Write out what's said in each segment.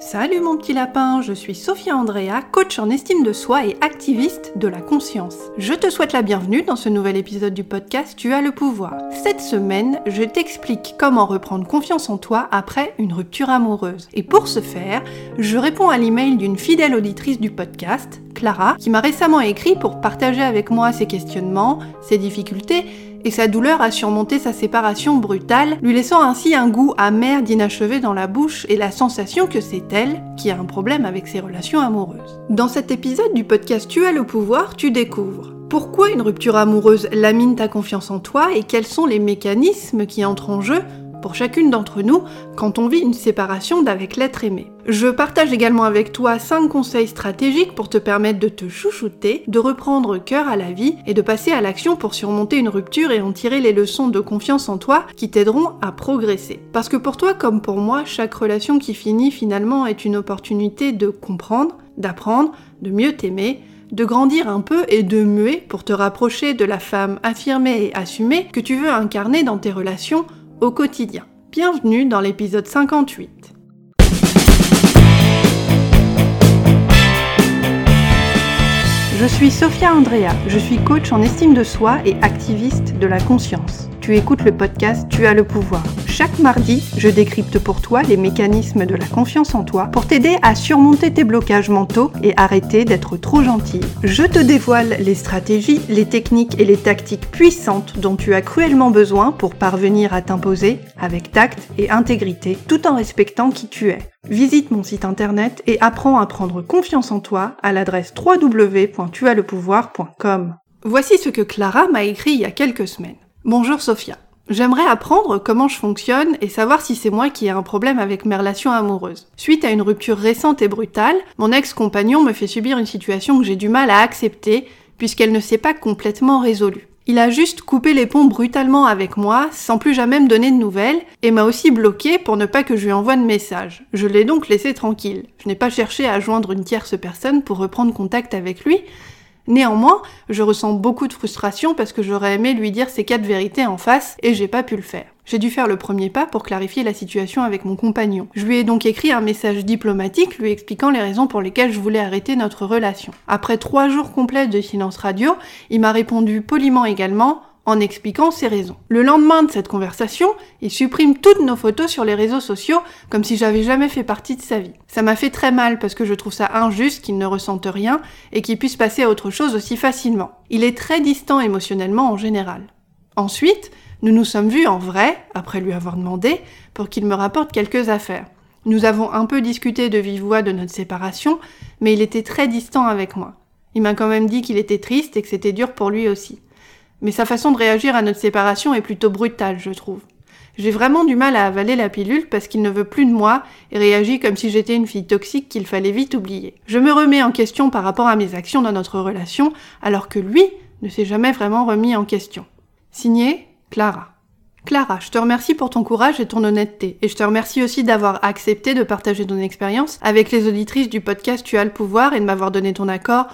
Salut mon petit lapin, je suis Sophia Andrea, coach en estime de soi et activiste de la conscience. Je te souhaite la bienvenue dans ce nouvel épisode du podcast Tu as le pouvoir. Cette semaine, je t'explique comment reprendre confiance en toi après une rupture amoureuse. Et pour ce faire, je réponds à l'email d'une fidèle auditrice du podcast, Clara, qui m'a récemment écrit pour partager avec moi ses questionnements, ses difficultés et sa douleur a surmonté sa séparation brutale, lui laissant ainsi un goût amer d'inachevé dans la bouche et la sensation que c'est elle qui a un problème avec ses relations amoureuses. Dans cet épisode du podcast Tu as le pouvoir, tu découvres pourquoi une rupture amoureuse lamine ta confiance en toi et quels sont les mécanismes qui entrent en jeu pour chacune d'entre nous quand on vit une séparation d'avec l'être aimé. Je partage également avec toi 5 conseils stratégiques pour te permettre de te chouchouter, de reprendre cœur à la vie et de passer à l'action pour surmonter une rupture et en tirer les leçons de confiance en toi qui t'aideront à progresser. Parce que pour toi comme pour moi, chaque relation qui finit finalement est une opportunité de comprendre, d'apprendre, de mieux t'aimer, de grandir un peu et de muer pour te rapprocher de la femme affirmée et assumée que tu veux incarner dans tes relations au quotidien. Bienvenue dans l'épisode 58. Je suis Sophia Andrea, je suis coach en estime de soi et activiste de la conscience. Tu écoutes le podcast Tu as le pouvoir. Chaque mardi, je décrypte pour toi les mécanismes de la confiance en toi pour t'aider à surmonter tes blocages mentaux et arrêter d'être trop gentil. Je te dévoile les stratégies, les techniques et les tactiques puissantes dont tu as cruellement besoin pour parvenir à t'imposer avec tact et intégrité tout en respectant qui tu es. Visite mon site internet et apprends à prendre confiance en toi à l'adresse www.tuaslepouvoir.com. Voici ce que Clara m'a écrit il y a quelques semaines. Bonjour Sophia. J'aimerais apprendre comment je fonctionne et savoir si c'est moi qui ai un problème avec mes relations amoureuses. Suite à une rupture récente et brutale, mon ex-compagnon me fait subir une situation que j'ai du mal à accepter puisqu'elle ne s'est pas complètement résolue. Il a juste coupé les ponts brutalement avec moi, sans plus jamais me donner de nouvelles, et m'a aussi bloqué pour ne pas que je lui envoie de message. Je l'ai donc laissé tranquille. Je n'ai pas cherché à joindre une tierce personne pour reprendre contact avec lui, Néanmoins, je ressens beaucoup de frustration parce que j'aurais aimé lui dire ces quatre vérités en face et j'ai pas pu le faire. J'ai dû faire le premier pas pour clarifier la situation avec mon compagnon. Je lui ai donc écrit un message diplomatique lui expliquant les raisons pour lesquelles je voulais arrêter notre relation. Après trois jours complets de silence radio, il m'a répondu poliment également en expliquant ses raisons. Le lendemain de cette conversation, il supprime toutes nos photos sur les réseaux sociaux comme si j'avais jamais fait partie de sa vie. Ça m'a fait très mal parce que je trouve ça injuste qu'il ne ressente rien et qu'il puisse passer à autre chose aussi facilement. Il est très distant émotionnellement en général. Ensuite, nous nous sommes vus en vrai, après lui avoir demandé, pour qu'il me rapporte quelques affaires. Nous avons un peu discuté de vive voix de notre séparation, mais il était très distant avec moi. Il m'a quand même dit qu'il était triste et que c'était dur pour lui aussi. Mais sa façon de réagir à notre séparation est plutôt brutale, je trouve. J'ai vraiment du mal à avaler la pilule parce qu'il ne veut plus de moi et réagit comme si j'étais une fille toxique qu'il fallait vite oublier. Je me remets en question par rapport à mes actions dans notre relation alors que lui ne s'est jamais vraiment remis en question. Signé Clara. Clara, je te remercie pour ton courage et ton honnêteté, et je te remercie aussi d'avoir accepté de partager ton expérience avec les auditrices du podcast Tu as le pouvoir et de m'avoir donné ton accord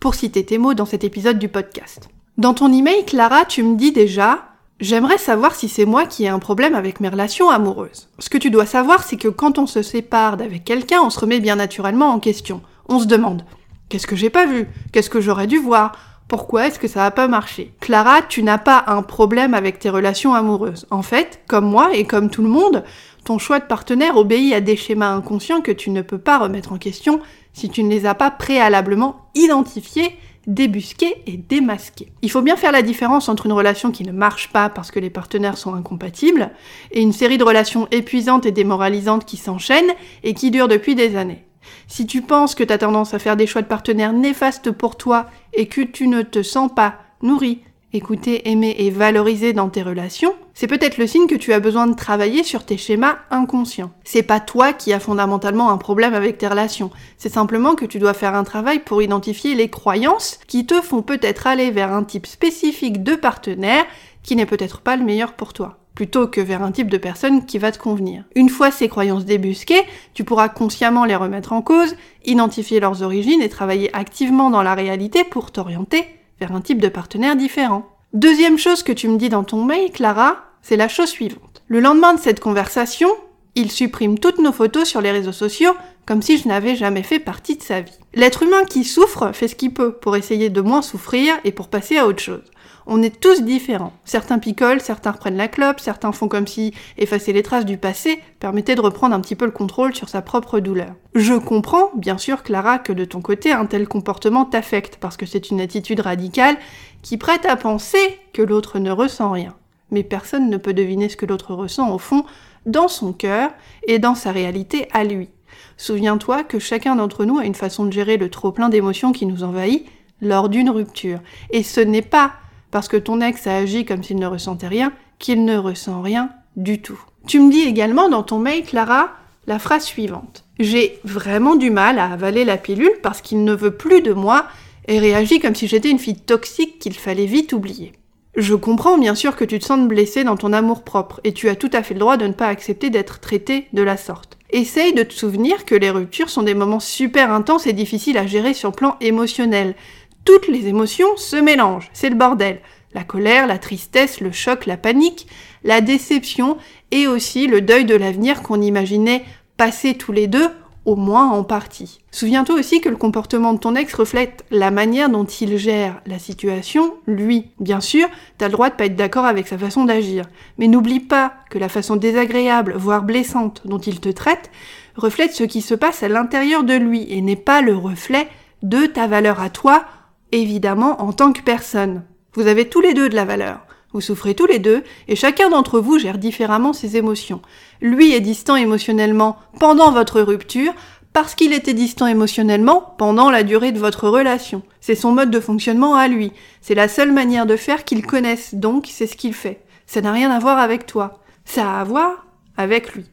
pour citer tes mots dans cet épisode du podcast. Dans ton email, Clara, tu me dis déjà J'aimerais savoir si c'est moi qui ai un problème avec mes relations amoureuses. Ce que tu dois savoir, c'est que quand on se sépare d'avec quelqu'un, on se remet bien naturellement en question. On se demande Qu'est-ce que j'ai pas vu? Qu'est-ce que j'aurais dû voir? Pourquoi est-ce que ça a pas marché? Clara, tu n'as pas un problème avec tes relations amoureuses. En fait, comme moi et comme tout le monde, ton choix de partenaire obéit à des schémas inconscients que tu ne peux pas remettre en question si tu ne les as pas préalablement identifiés débusquer et démasquer. Il faut bien faire la différence entre une relation qui ne marche pas parce que les partenaires sont incompatibles et une série de relations épuisantes et démoralisantes qui s'enchaînent et qui durent depuis des années. Si tu penses que tu as tendance à faire des choix de partenaires néfastes pour toi et que tu ne te sens pas nourri, écouter, aimer et valoriser dans tes relations, c'est peut-être le signe que tu as besoin de travailler sur tes schémas inconscients. C'est pas toi qui as fondamentalement un problème avec tes relations, c'est simplement que tu dois faire un travail pour identifier les croyances qui te font peut-être aller vers un type spécifique de partenaire qui n'est peut-être pas le meilleur pour toi plutôt que vers un type de personne qui va te convenir. Une fois ces croyances débusquées, tu pourras consciemment les remettre en cause, identifier leurs origines et travailler activement dans la réalité pour t'orienter un type de partenaire différent. Deuxième chose que tu me dis dans ton mail, Clara, c'est la chose suivante. Le lendemain de cette conversation, il supprime toutes nos photos sur les réseaux sociaux comme si je n'avais jamais fait partie de sa vie. L'être humain qui souffre fait ce qu'il peut pour essayer de moins souffrir et pour passer à autre chose. On est tous différents. Certains picolent, certains reprennent la clope, certains font comme si effacer les traces du passé permettait de reprendre un petit peu le contrôle sur sa propre douleur. Je comprends, bien sûr, Clara, que de ton côté, un tel comportement t'affecte, parce que c'est une attitude radicale qui prête à penser que l'autre ne ressent rien. Mais personne ne peut deviner ce que l'autre ressent au fond, dans son cœur et dans sa réalité à lui. Souviens-toi que chacun d'entre nous a une façon de gérer le trop-plein d'émotions qui nous envahit lors d'une rupture. Et ce n'est pas parce que ton ex a agi comme s'il ne ressentait rien qu'il ne ressent rien du tout. Tu me dis également dans ton mail, Clara, la phrase suivante. J'ai vraiment du mal à avaler la pilule parce qu'il ne veut plus de moi et réagit comme si j'étais une fille toxique qu'il fallait vite oublier. Je comprends bien sûr que tu te sentes blessé dans ton amour propre et tu as tout à fait le droit de ne pas accepter d'être traité de la sorte. Essaye de te souvenir que les ruptures sont des moments super intenses et difficiles à gérer sur le plan émotionnel. Toutes les émotions se mélangent, c'est le bordel. La colère, la tristesse, le choc, la panique, la déception et aussi le deuil de l'avenir qu'on imaginait passer tous les deux au moins en partie. Souviens-toi aussi que le comportement de ton ex reflète la manière dont il gère la situation, lui. Bien sûr, t'as le droit de pas être d'accord avec sa façon d'agir, mais n'oublie pas que la façon désagréable, voire blessante dont il te traite, reflète ce qui se passe à l'intérieur de lui et n'est pas le reflet de ta valeur à toi, évidemment en tant que personne. Vous avez tous les deux de la valeur. Vous souffrez tous les deux, et chacun d'entre vous gère différemment ses émotions. Lui est distant émotionnellement pendant votre rupture, parce qu'il était distant émotionnellement pendant la durée de votre relation. C'est son mode de fonctionnement à lui. C'est la seule manière de faire qu'il connaisse, donc c'est ce qu'il fait. Ça n'a rien à voir avec toi. Ça a à voir avec lui.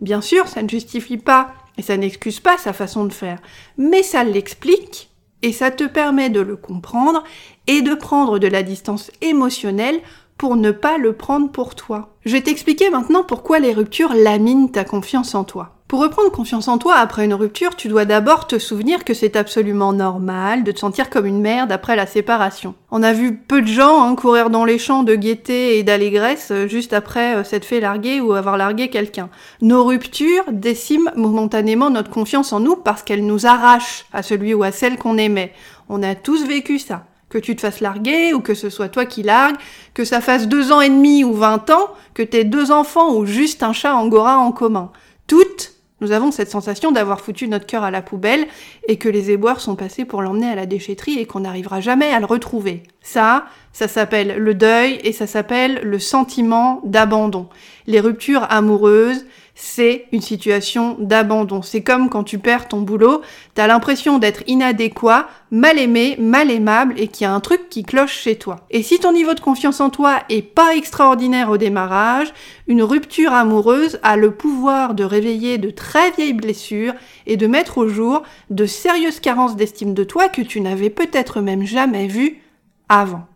Bien sûr, ça ne justifie pas et ça n'excuse pas sa façon de faire, mais ça l'explique et ça te permet de le comprendre et de prendre de la distance émotionnelle pour ne pas le prendre pour toi. Je vais t'expliquer maintenant pourquoi les ruptures laminent ta confiance en toi. Pour reprendre confiance en toi après une rupture, tu dois d'abord te souvenir que c'est absolument normal de te sentir comme une merde après la séparation. On a vu peu de gens hein, courir dans les champs de gaieté et d'allégresse euh, juste après euh, s'être fait larguer ou avoir largué quelqu'un. Nos ruptures déciment momentanément notre confiance en nous parce qu'elles nous arrachent à celui ou à celle qu'on aimait. On a tous vécu ça que tu te fasses larguer ou que ce soit toi qui largues, que ça fasse deux ans et demi ou vingt ans, que t'aies deux enfants ou juste un chat angora en commun. Toutes, nous avons cette sensation d'avoir foutu notre cœur à la poubelle et que les éboueurs sont passés pour l'emmener à la déchetterie et qu'on n'arrivera jamais à le retrouver. Ça, ça s'appelle le deuil et ça s'appelle le sentiment d'abandon. Les ruptures amoureuses, c'est une situation d'abandon. C'est comme quand tu perds ton boulot, t'as l'impression d'être inadéquat, mal aimé, mal aimable et qu'il y a un truc qui cloche chez toi. Et si ton niveau de confiance en toi est pas extraordinaire au démarrage, une rupture amoureuse a le pouvoir de réveiller de très vieilles blessures et de mettre au jour de sérieuses carences d'estime de toi que tu n'avais peut-être même jamais vues avant.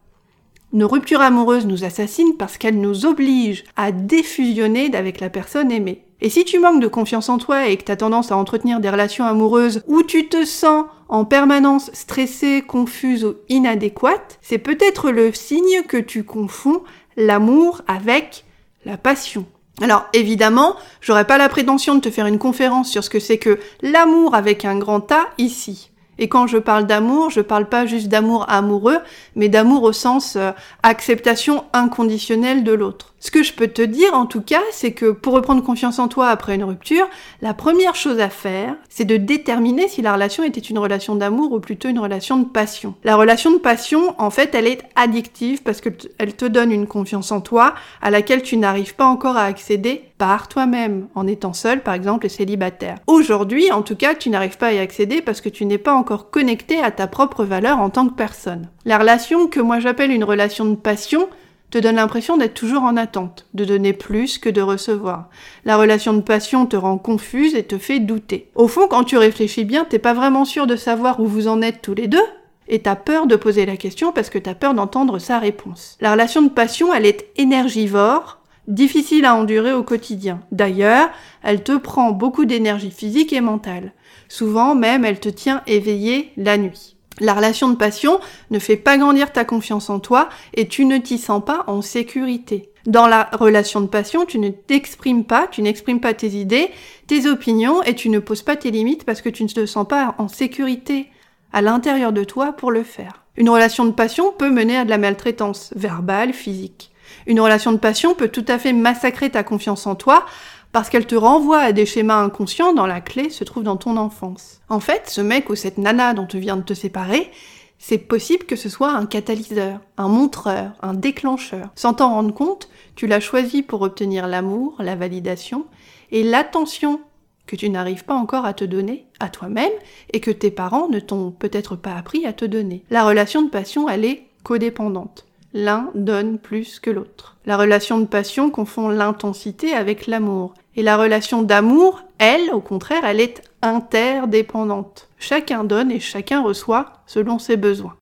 Nos ruptures amoureuses nous assassinent parce qu'elles nous obligent à défusionner avec la personne aimée. Et si tu manques de confiance en toi et que tu as tendance à entretenir des relations amoureuses où tu te sens en permanence stressée, confuse ou inadéquate, c'est peut-être le signe que tu confonds l'amour avec la passion. Alors évidemment, j'aurais pas la prétention de te faire une conférence sur ce que c'est que l'amour avec un grand A ici. Et quand je parle d'amour, je parle pas juste d'amour amoureux, mais d'amour au sens euh, acceptation inconditionnelle de l'autre. Ce que je peux te dire en tout cas, c'est que pour reprendre confiance en toi après une rupture, la première chose à faire, c'est de déterminer si la relation était une relation d'amour ou plutôt une relation de passion. La relation de passion, en fait, elle est addictive parce qu'elle te donne une confiance en toi à laquelle tu n'arrives pas encore à accéder par toi-même, en étant seul par exemple et célibataire. Aujourd'hui, en tout cas, tu n'arrives pas à y accéder parce que tu n'es pas encore connecté à ta propre valeur en tant que personne. La relation que moi j'appelle une relation de passion, te donne l'impression d'être toujours en attente, de donner plus que de recevoir. La relation de passion te rend confuse et te fait douter. Au fond, quand tu réfléchis bien, t'es pas vraiment sûr de savoir où vous en êtes tous les deux, et t'as peur de poser la question parce que t'as peur d'entendre sa réponse. La relation de passion, elle est énergivore, difficile à endurer au quotidien. D'ailleurs, elle te prend beaucoup d'énergie physique et mentale. Souvent même, elle te tient éveillé la nuit. La relation de passion ne fait pas grandir ta confiance en toi et tu ne t'y sens pas en sécurité. Dans la relation de passion, tu ne t'exprimes pas, tu n'exprimes pas tes idées, tes opinions et tu ne poses pas tes limites parce que tu ne te sens pas en sécurité à l'intérieur de toi pour le faire. Une relation de passion peut mener à de la maltraitance, verbale, physique. Une relation de passion peut tout à fait massacrer ta confiance en toi parce qu'elle te renvoie à des schémas inconscients dont la clé se trouve dans ton enfance. En fait, ce mec ou cette nana dont tu viens de te séparer, c'est possible que ce soit un catalyseur, un montreur, un déclencheur. Sans t'en rendre compte, tu l'as choisi pour obtenir l'amour, la validation et l'attention que tu n'arrives pas encore à te donner à toi-même et que tes parents ne t'ont peut-être pas appris à te donner. La relation de passion, elle est codépendante. L'un donne plus que l'autre. La relation de passion confond l'intensité avec l'amour. Et la relation d'amour, elle, au contraire, elle est interdépendante. Chacun donne et chacun reçoit selon ses besoins.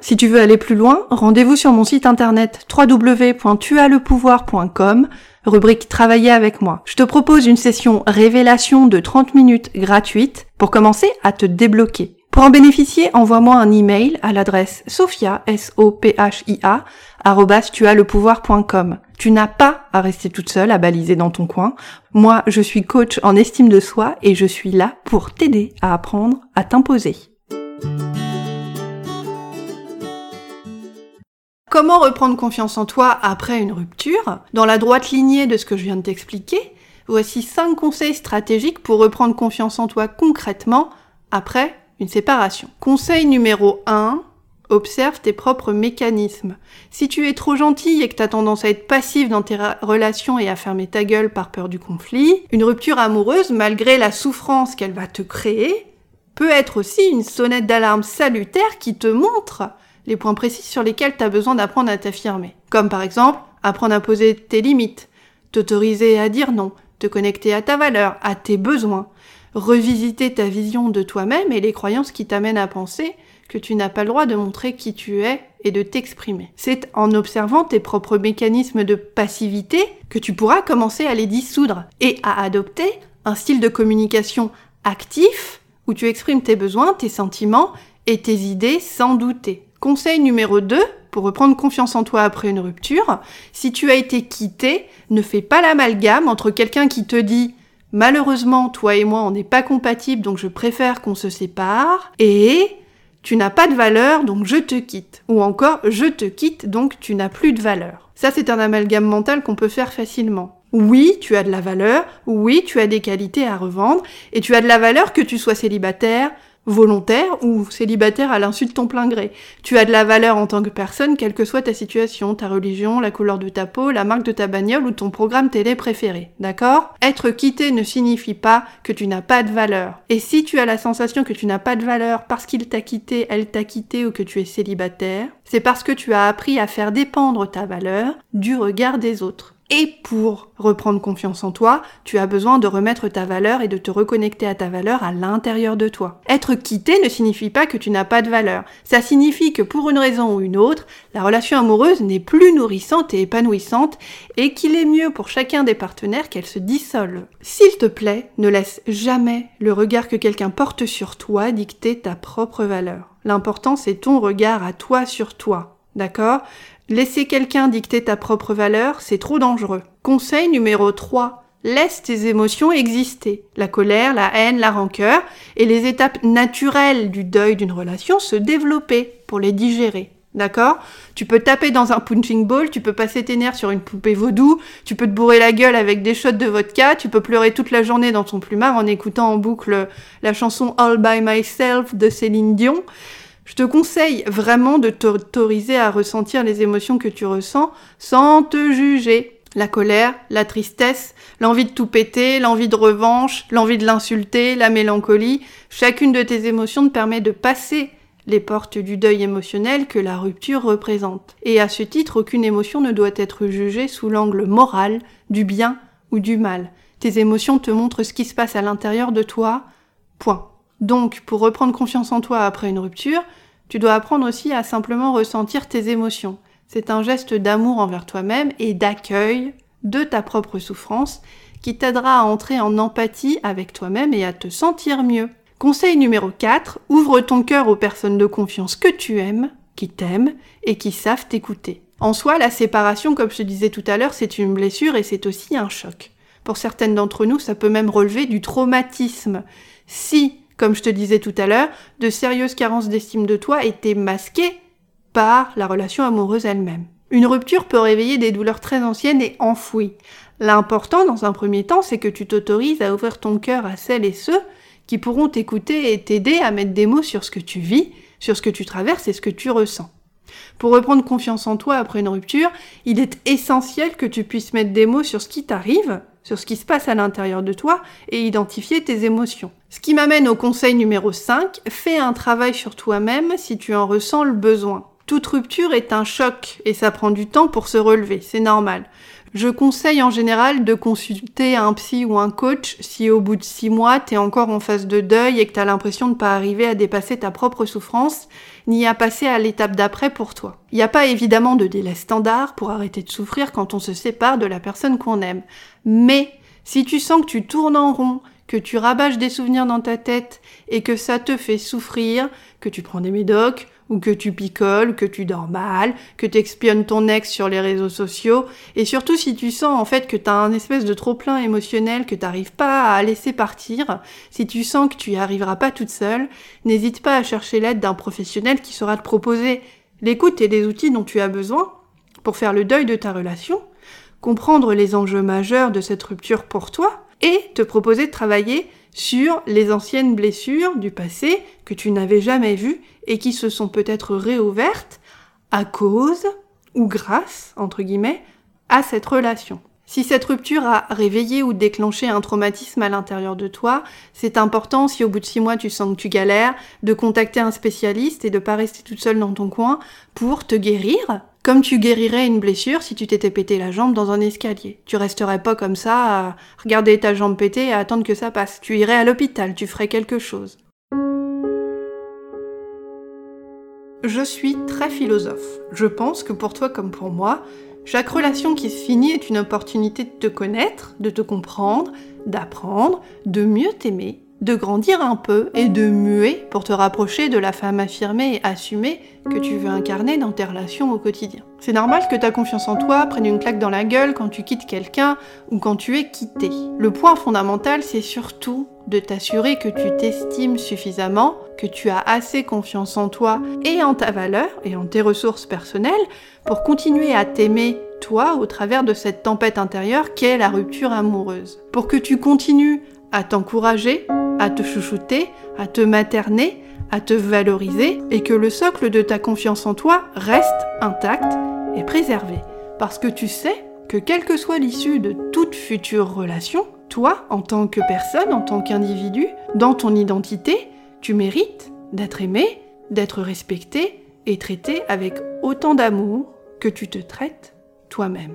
Si tu veux aller plus loin, rendez-vous sur mon site internet www.tuaslepouvoir.com, rubrique Travailler avec moi. Je te propose une session révélation de 30 minutes gratuite pour commencer à te débloquer. Pour en bénéficier, envoie-moi un email à l'adresse sophia, s o Tu n'as pas à rester toute seule à baliser dans ton coin. Moi, je suis coach en estime de soi et je suis là pour t'aider à apprendre à t'imposer. Comment reprendre confiance en toi après une rupture? Dans la droite lignée de ce que je viens de t'expliquer, voici 5 conseils stratégiques pour reprendre confiance en toi concrètement après une séparation. Conseil numéro 1, observe tes propres mécanismes. Si tu es trop gentil et que tu as tendance à être passif dans tes relations et à fermer ta gueule par peur du conflit, une rupture amoureuse, malgré la souffrance qu'elle va te créer, peut être aussi une sonnette d'alarme salutaire qui te montre les points précis sur lesquels tu as besoin d'apprendre à t'affirmer. Comme par exemple, apprendre à poser tes limites, t'autoriser à dire non, te connecter à ta valeur, à tes besoins, revisiter ta vision de toi-même et les croyances qui t'amènent à penser que tu n'as pas le droit de montrer qui tu es et de t'exprimer. C'est en observant tes propres mécanismes de passivité que tu pourras commencer à les dissoudre et à adopter un style de communication actif où tu exprimes tes besoins, tes sentiments et tes idées sans douter. Conseil numéro 2, pour reprendre confiance en toi après une rupture, si tu as été quitté, ne fais pas l'amalgame entre quelqu'un qui te dit malheureusement, toi et moi, on n'est pas compatibles, donc je préfère qu'on se sépare, et tu n'as pas de valeur, donc je te quitte. Ou encore, je te quitte, donc tu n'as plus de valeur. Ça, c'est un amalgame mental qu'on peut faire facilement. Oui, tu as de la valeur, oui, tu as des qualités à revendre, et tu as de la valeur que tu sois célibataire, volontaire ou célibataire à l'insu de ton plein gré. Tu as de la valeur en tant que personne, quelle que soit ta situation, ta religion, la couleur de ta peau, la marque de ta bagnole ou ton programme télé préféré. D'accord? Être quitté ne signifie pas que tu n'as pas de valeur. Et si tu as la sensation que tu n'as pas de valeur parce qu'il t'a quitté, elle t'a quitté ou que tu es célibataire, c'est parce que tu as appris à faire dépendre ta valeur du regard des autres. Et pour reprendre confiance en toi, tu as besoin de remettre ta valeur et de te reconnecter à ta valeur à l'intérieur de toi. Être quitté ne signifie pas que tu n'as pas de valeur. Ça signifie que pour une raison ou une autre, la relation amoureuse n'est plus nourrissante et épanouissante et qu'il est mieux pour chacun des partenaires qu'elle se dissolve. S'il te plaît, ne laisse jamais le regard que quelqu'un porte sur toi dicter ta propre valeur. L'important c'est ton regard à toi sur toi. D'accord? Laisser quelqu'un dicter ta propre valeur, c'est trop dangereux. Conseil numéro 3. Laisse tes émotions exister. La colère, la haine, la rancœur et les étapes naturelles du deuil d'une relation se développer pour les digérer. D'accord? Tu peux taper dans un punching ball, tu peux passer tes nerfs sur une poupée vaudou, tu peux te bourrer la gueule avec des shots de vodka, tu peux pleurer toute la journée dans ton plumard en écoutant en boucle la chanson All by Myself de Céline Dion. Je te conseille vraiment de t'autoriser à ressentir les émotions que tu ressens sans te juger. La colère, la tristesse, l'envie de tout péter, l'envie de revanche, l'envie de l'insulter, la mélancolie, chacune de tes émotions te permet de passer les portes du deuil émotionnel que la rupture représente. Et à ce titre, aucune émotion ne doit être jugée sous l'angle moral, du bien ou du mal. Tes émotions te montrent ce qui se passe à l'intérieur de toi. Point. Donc, pour reprendre confiance en toi après une rupture, tu dois apprendre aussi à simplement ressentir tes émotions. C'est un geste d'amour envers toi-même et d'accueil de ta propre souffrance qui t'aidera à entrer en empathie avec toi-même et à te sentir mieux. Conseil numéro 4, ouvre ton cœur aux personnes de confiance que tu aimes qui t'aiment et qui savent t'écouter. En soi, la séparation, comme je disais tout à l'heure, c'est une blessure et c'est aussi un choc. Pour certaines d'entre nous, ça peut même relever du traumatisme. Si, comme je te disais tout à l'heure, de sérieuses carences d'estime de toi étaient masquées par la relation amoureuse elle-même. Une rupture peut réveiller des douleurs très anciennes et enfouies. L'important, dans un premier temps, c'est que tu t'autorises à ouvrir ton cœur à celles et ceux qui pourront t'écouter et t'aider à mettre des mots sur ce que tu vis, sur ce que tu traverses et ce que tu ressens. Pour reprendre confiance en toi après une rupture, il est essentiel que tu puisses mettre des mots sur ce qui t'arrive, sur ce qui se passe à l'intérieur de toi et identifier tes émotions. Ce qui m'amène au conseil numéro 5, fais un travail sur toi-même si tu en ressens le besoin. Toute rupture est un choc et ça prend du temps pour se relever, c'est normal. Je conseille en général de consulter un psy ou un coach si au bout de six mois t'es encore en phase de deuil et que t'as l'impression de pas arriver à dépasser ta propre souffrance, ni à passer à l'étape d'après pour toi. Il n'y a pas évidemment de délai standard pour arrêter de souffrir quand on se sépare de la personne qu'on aime. Mais si tu sens que tu tournes en rond, que tu rabâches des souvenirs dans ta tête et que ça te fait souffrir, que tu prends des médocs, ou que tu picoles, que tu dors mal, que tu ton ex sur les réseaux sociaux, et surtout si tu sens en fait que tu as un espèce de trop-plein émotionnel que tu n'arrives pas à laisser partir, si tu sens que tu y arriveras pas toute seule, n'hésite pas à chercher l'aide d'un professionnel qui saura te proposer l'écoute et les outils dont tu as besoin pour faire le deuil de ta relation, comprendre les enjeux majeurs de cette rupture pour toi, et te proposer de travailler sur les anciennes blessures du passé que tu n'avais jamais vues et qui se sont peut-être réouvertes à cause ou grâce, entre guillemets, à cette relation. Si cette rupture a réveillé ou déclenché un traumatisme à l'intérieur de toi, c'est important, si au bout de six mois tu sens que tu galères, de contacter un spécialiste et de pas rester toute seule dans ton coin pour te guérir, comme tu guérirais une blessure si tu t'étais pété la jambe dans un escalier. Tu resterais pas comme ça à regarder ta jambe pétée et attendre que ça passe. Tu irais à l'hôpital, tu ferais quelque chose. Je suis très philosophe. Je pense que pour toi comme pour moi, chaque relation qui se finit est une opportunité de te connaître, de te comprendre, d'apprendre, de mieux t'aimer, de grandir un peu et de muer pour te rapprocher de la femme affirmée et assumée que tu veux incarner dans tes relations au quotidien. C'est normal que ta confiance en toi prenne une claque dans la gueule quand tu quittes quelqu'un ou quand tu es quitté. Le point fondamental, c'est surtout de t'assurer que tu t'estimes suffisamment, que tu as assez confiance en toi et en ta valeur et en tes ressources personnelles pour continuer à t'aimer toi au travers de cette tempête intérieure qu'est la rupture amoureuse. Pour que tu continues à t'encourager, à te chouchouter, à te materner, à te valoriser et que le socle de ta confiance en toi reste intact et préservé. Parce que tu sais que quelle que soit l'issue de toute future relation, toi, en tant que personne, en tant qu'individu, dans ton identité, tu mérites d'être aimé, d'être respecté et traité avec autant d'amour que tu te traites toi-même.